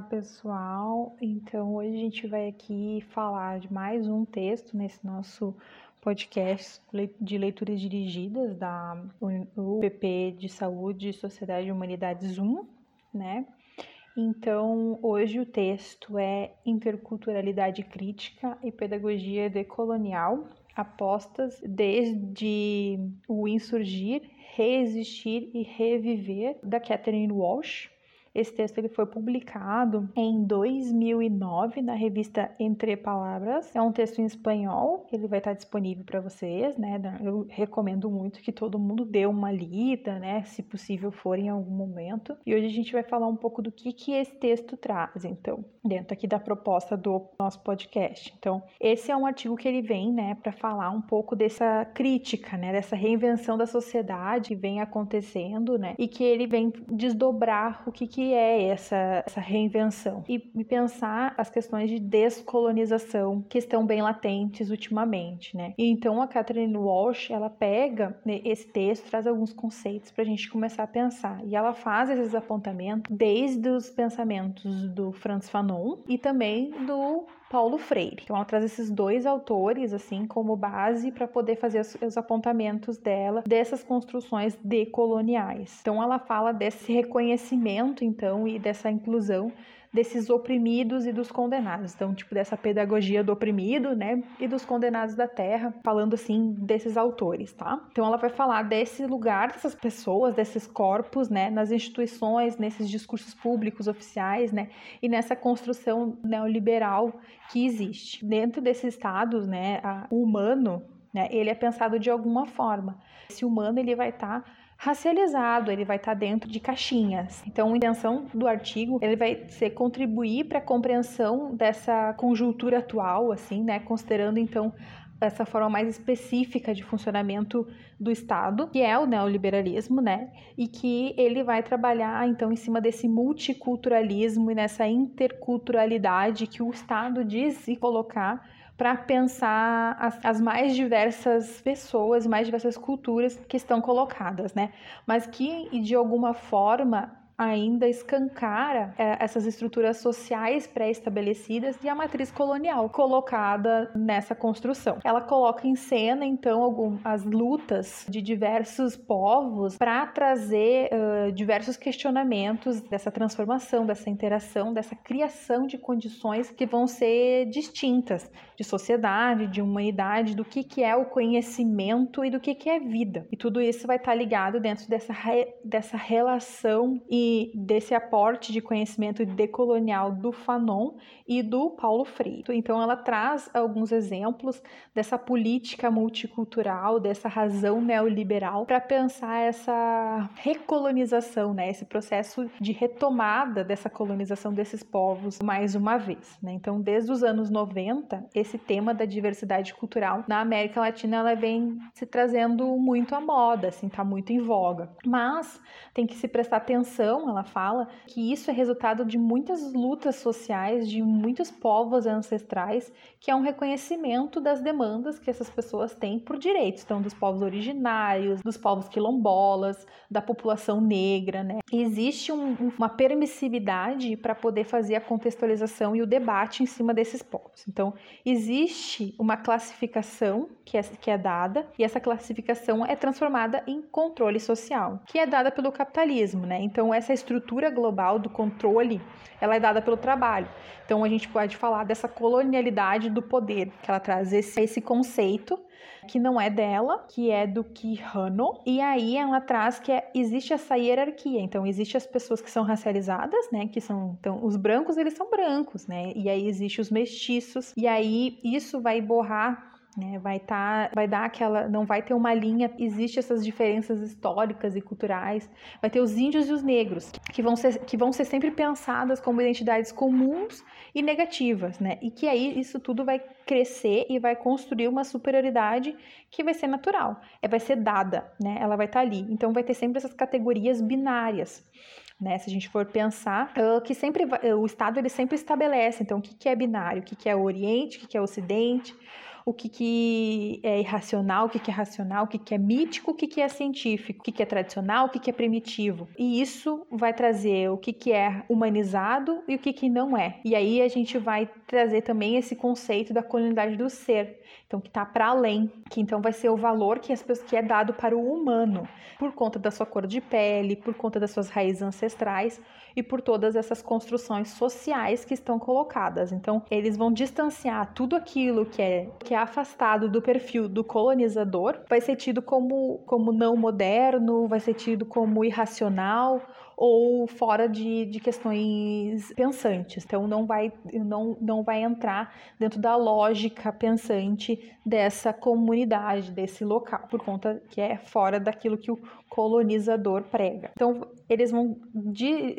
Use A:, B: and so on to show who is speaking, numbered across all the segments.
A: Olá, pessoal. Então, hoje a gente vai aqui falar de mais um texto nesse nosso podcast de leituras dirigidas da UPP de Saúde e Sociedade de Humanidades 1, né? Então, hoje o texto é Interculturalidade Crítica e Pedagogia Decolonial, apostas desde o insurgir, reexistir e reviver, da Catherine Walsh. Esse texto ele foi publicado em 2009 na revista Entre Palavras. É um texto em espanhol, ele vai estar disponível para vocês, né? Eu recomendo muito que todo mundo dê uma lida, né? Se possível for em algum momento. E hoje a gente vai falar um pouco do que, que esse texto traz, então, dentro aqui da proposta do nosso podcast. Então, esse é um artigo que ele vem, né, para falar um pouco dessa crítica, né? Dessa reinvenção da sociedade que vem acontecendo, né? E que ele vem desdobrar o que, que que é essa, essa reinvenção e, pensar as questões de descolonização que estão bem latentes ultimamente, né? Então a Catherine Walsh ela pega né, esse texto, traz alguns conceitos para a gente começar a pensar e ela faz esses apontamentos desde os pensamentos do Franz Fanon e também do Paulo Freire. Então ela traz esses dois autores assim como base para poder fazer os, os, apontamentos dela dessas construções decoloniais. Então ela fala desse reconhecimento então e dessa inclusão desses oprimidos e dos condenados. Então, tipo, dessa pedagogia do oprimido, né, e dos condenados da terra, falando assim desses autores, tá? Então, ela vai falar desse lugar, dessas pessoas, desses corpos, né, nas instituições, nesses discursos públicos oficiais, né, e nessa construção neoliberal que existe. Dentro desses estados, né, o humano, né, ele é pensado de alguma forma. Esse humano, ele vai estar tá racializado, ele vai estar tá dentro de caixinhas. Então, a intenção do artigo, ele vai ser contribuir para a compreensão dessa conjuntura atual, assim, né, considerando então essa forma mais específica de funcionamento do Estado, que é o neoliberalismo, né? E que ele vai trabalhar então em cima desse multiculturalismo e nessa interculturalidade que o Estado diz se colocar para pensar as, as, mais diversas pessoas, mais diversas culturas que estão colocadas, né? Mas que de alguma forma ainda escancara é, essas estruturas sociais pré-estabelecidas e a matriz colonial colocada nessa construção. Ela coloca em cena, então, algum, as lutas de diversos povos para trazer uh, diversos questionamentos dessa transformação, dessa interação, dessa criação de condições que vão ser distintas de sociedade, de humanidade, do que, que é o conhecimento e do que, que é vida. E tudo isso vai estar ligado dentro dessa, re, dessa relação e desse aporte de conhecimento decolonial do Fanon e do Paulo Freire. Então ela traz alguns exemplos dessa política multicultural, dessa razão neoliberal para pensar essa recolonização, né, esse processo de retomada dessa colonização desses povos mais uma vez, né? Então, desde os anos 90, esse tema da diversidade cultural na América Latina ela vem se trazendo muito à moda, assim, tá muito em voga. Mas tem que se prestar atenção ela fala que isso é resultado de muitas lutas sociais de muitos povos ancestrais, que é um reconhecimento das demandas que essas pessoas têm por direitos, então dos povos originários, dos povos quilombolas, da população negra, né? Existe um, uma permissividade para poder fazer a contextualização e o debate em cima desses povos. Então, existe uma classificação que é, que é dada e essa classificação é transformada em controle social, que é dada pelo capitalismo, né? Então, essa essa estrutura global do controle, ela é dada pelo trabalho. Então a gente pode falar dessa colonialidade do poder, que ela traz esse, esse conceito que não é dela, que é do Quijano, e aí ela traz que é, existe essa hierarquia, então existe as pessoas que são racializadas, né, que são, então os brancos eles são brancos, né, e aí existe os mestiços, e aí isso vai borrar né? Vai tá, vai dar aquela, não vai ter uma linha, existe essas diferenças históricas e culturais. Vai ter os índios e os negros, que vão ser, que vão ser sempre pensadas como identidades comuns e negativas, né? E que aí isso tudo vai crescer e vai construir uma superioridade que vai ser natural, é vai ser dada, né? Ela vai estar tá ali. Então vai ter sempre essas categorias binárias. Né, se a gente for pensar, que sempre o Estado ele sempre estabelece, então o que, que é binário, o que, que é Oriente, o que, que é Ocidente, o que, que é irracional, o que, que é racional, o que, que é mítico, o que, que é científico, o que, que é tradicional, o que, que é primitivo. E isso vai trazer o que, que é humanizado e o que, que não é. E aí a gente vai trazer também esse conceito da colonialidade do ser, então que está para além, que então vai ser o valor que, as que é dado para o humano, por conta da sua cor de pele, por conta das suas raízes ancestrais e por todas essas construções sociais que estão colocadas. Então, eles vão distanciar tudo aquilo que é, que é afastado do perfil do colonizador, vai ser tido como, como não moderno, vai ser tido como irracional ou fora de, de questões pensantes. Então não vai, não, não vai entrar dentro da lógica pensante dessa comunidade, desse local, por conta que é fora daquilo que o colonizador prega. Então eles vão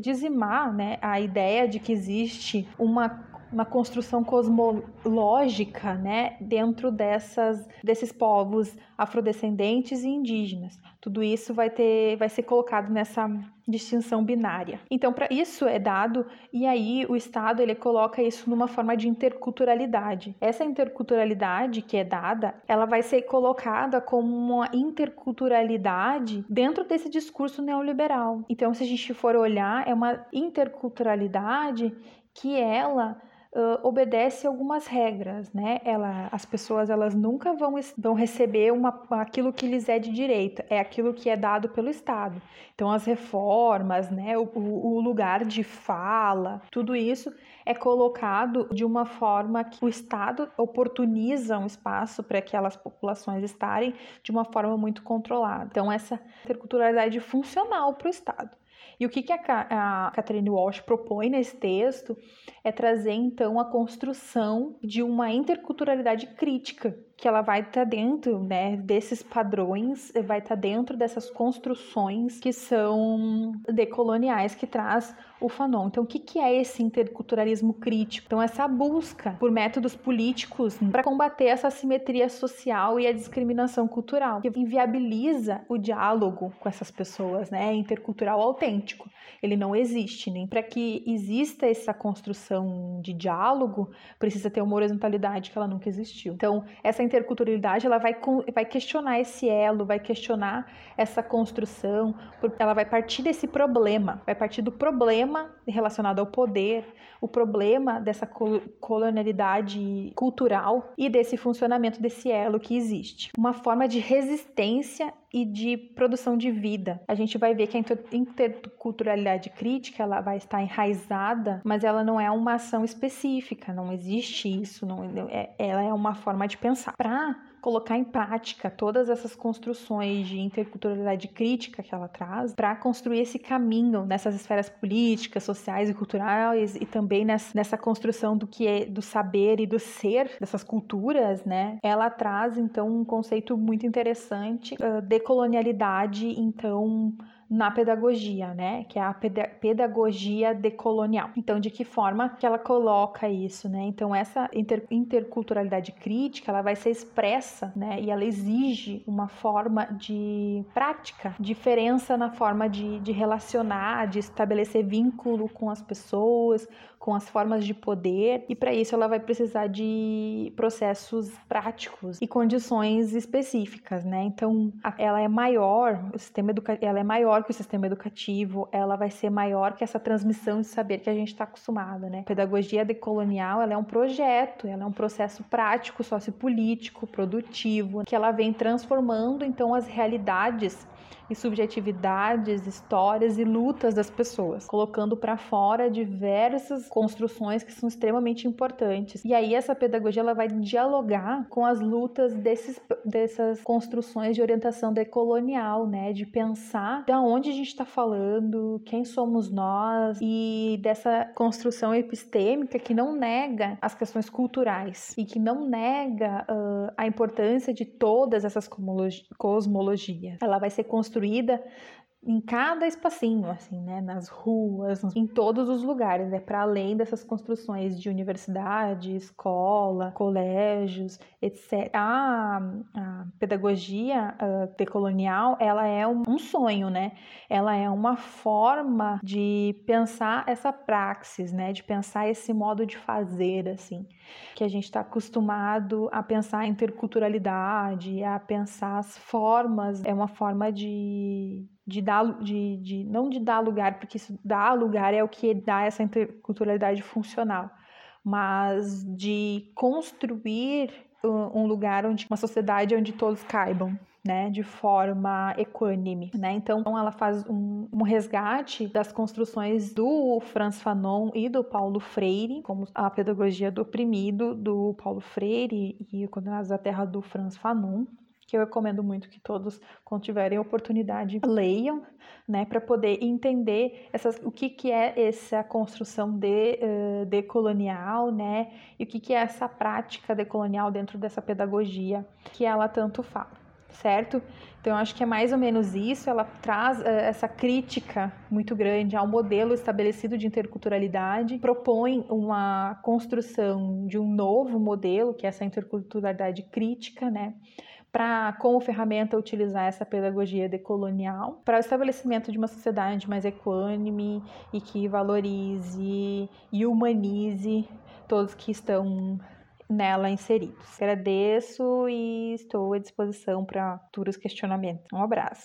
A: dizimar né, a ideia de que existe uma uma construção cosmológica, né, dentro dessas desses povos afrodescendentes e indígenas. Tudo isso vai ter vai ser colocado nessa distinção binária. Então, para isso é dado e aí o Estado ele coloca isso numa forma de interculturalidade. Essa interculturalidade que é dada, ela vai ser colocada como uma interculturalidade dentro desse discurso neoliberal. Então, se a gente for olhar, é uma interculturalidade que ela uh, obedece algumas regras, né? Ela, as pessoas elas nunca vão, vão receber uma, aquilo que lhes é de direito, é aquilo que é dado pelo Estado. Então as reformas, né? O, o lugar de fala, tudo isso é colocado de uma forma que o Estado oportuniza um espaço para aquelas populações estarem de uma forma muito controlada. Então essa interculturalidade funcional para o Estado. E o que, que a, a Catherine Walsh propõe nesse texto é trazer então a construção de uma interculturalidade crítica, que ela vai estar tá dentro né, desses padrões, vai estar tá dentro dessas construções que são decoloniais que traz o Fanon. Então, o que, que é esse interculturalismo crítico? Então, essa busca por métodos políticos para combater essa assimetria social e a discriminação cultural, que inviabiliza o diálogo com essas pessoas, né? Intercultural autêntico. Ele não existe, nem para que exista essa construção de diálogo, precisa ter uma horizontalidade que ela nunca existiu. Então, essa interculturalidade ela vai, vai questionar esse elo, vai questionar essa construção, ela vai partir desse problema, vai partir do problema relacionado ao poder, o problema dessa colonialidade cultural e desse funcionamento desse elo que existe. Uma forma de resistência e de produção de vida. A gente vai ver que a interculturalidade crítica ela vai estar enraizada, mas ela não é uma ação específica, não existe isso, não, é, ela é uma forma de pensar. Para colocar em prática todas essas construções de interculturalidade crítica que ela traz, para construir esse caminho nessas esferas políticas, sociais e culturais e também nessa, construção do que é do saber e do ser dessas culturas, né? Ela traz então um conceito muito interessante uh, de colonialidade, então na pedagogia, né? Que é a pedagogia decolonial. Então, de que forma que ela coloca isso, né? Então, essa inter interculturalidade crítica, ela vai ser expressa, né? E ela exige uma forma de prática, diferença na forma de, de relacionar, de estabelecer vínculo com as pessoas, com as formas de poder, e para isso ela vai precisar de processos práticos e condições específicas, né? Então, ela é maior, o sistema educativo, ela é maior que o sistema educativo, ela vai ser maior que essa transmissão de saber que a gente está acostumado, né? A pedagogia decolonial, ela é um projeto, ela é um processo prático, sociopolítico, produtivo, que ela vem transformando então as realidades e subjetividades, histórias e lutas das pessoas, colocando para fora diversas construções que são extremamente importantes. E aí essa pedagogia ela vai dialogar com as lutas desses, dessas construções de orientação decolonial, né, de pensar de onde a gente está falando, quem somos nós e dessa construção epistêmica que não nega as questões culturais e que não nega uh, a importância de todas essas cosmologias. Ela vai ser construída construída em cada espacinho, assim, né? Nas ruas, em todos os lugares. É para além dessas construções de universidade, escola, colégios, etc. A, a pedagogia uh, decolonial, ela é um, um sonho, né? Ela é uma forma de pensar essa praxis, né? De pensar esse modo de fazer, assim, que a gente está acostumado a pensar a interculturalidade, a pensar as formas, é uma forma de de dar, de, de, não de dar lugar, porque isso dar lugar é o que dá essa interculturalidade funcional, mas de construir um lugar onde uma sociedade onde todos caibam, né, de forma equânime, né? Então ela faz um, um, resgate das construções do Franz Fanon e do Paulo Freire, como a pedagogia do oprimido do Paulo Freire e Condenados à Terra do Franz Fanon, que eu recomendo muito que todos, quando tiverem oportunidade, leiam, né, para poder entender essas, o que, que é essa construção de, uh, decolonial, né, e o que, que é essa prática decolonial dentro dessa pedagogia que ela tanto fala, certo? Então, eu acho que é mais ou menos isso. Ela traz uh, essa crítica muito grande ao modelo estabelecido de interculturalidade, propõe uma construção de um novo modelo, que é essa interculturalidade crítica, né? Para, como ferramenta, utilizar essa pedagogia decolonial para o estabelecimento de uma sociedade mais equânime e que valorize e humanize todos que estão nela inseridos. Agradeço e estou à disposição para futuros questionamentos. Um abraço.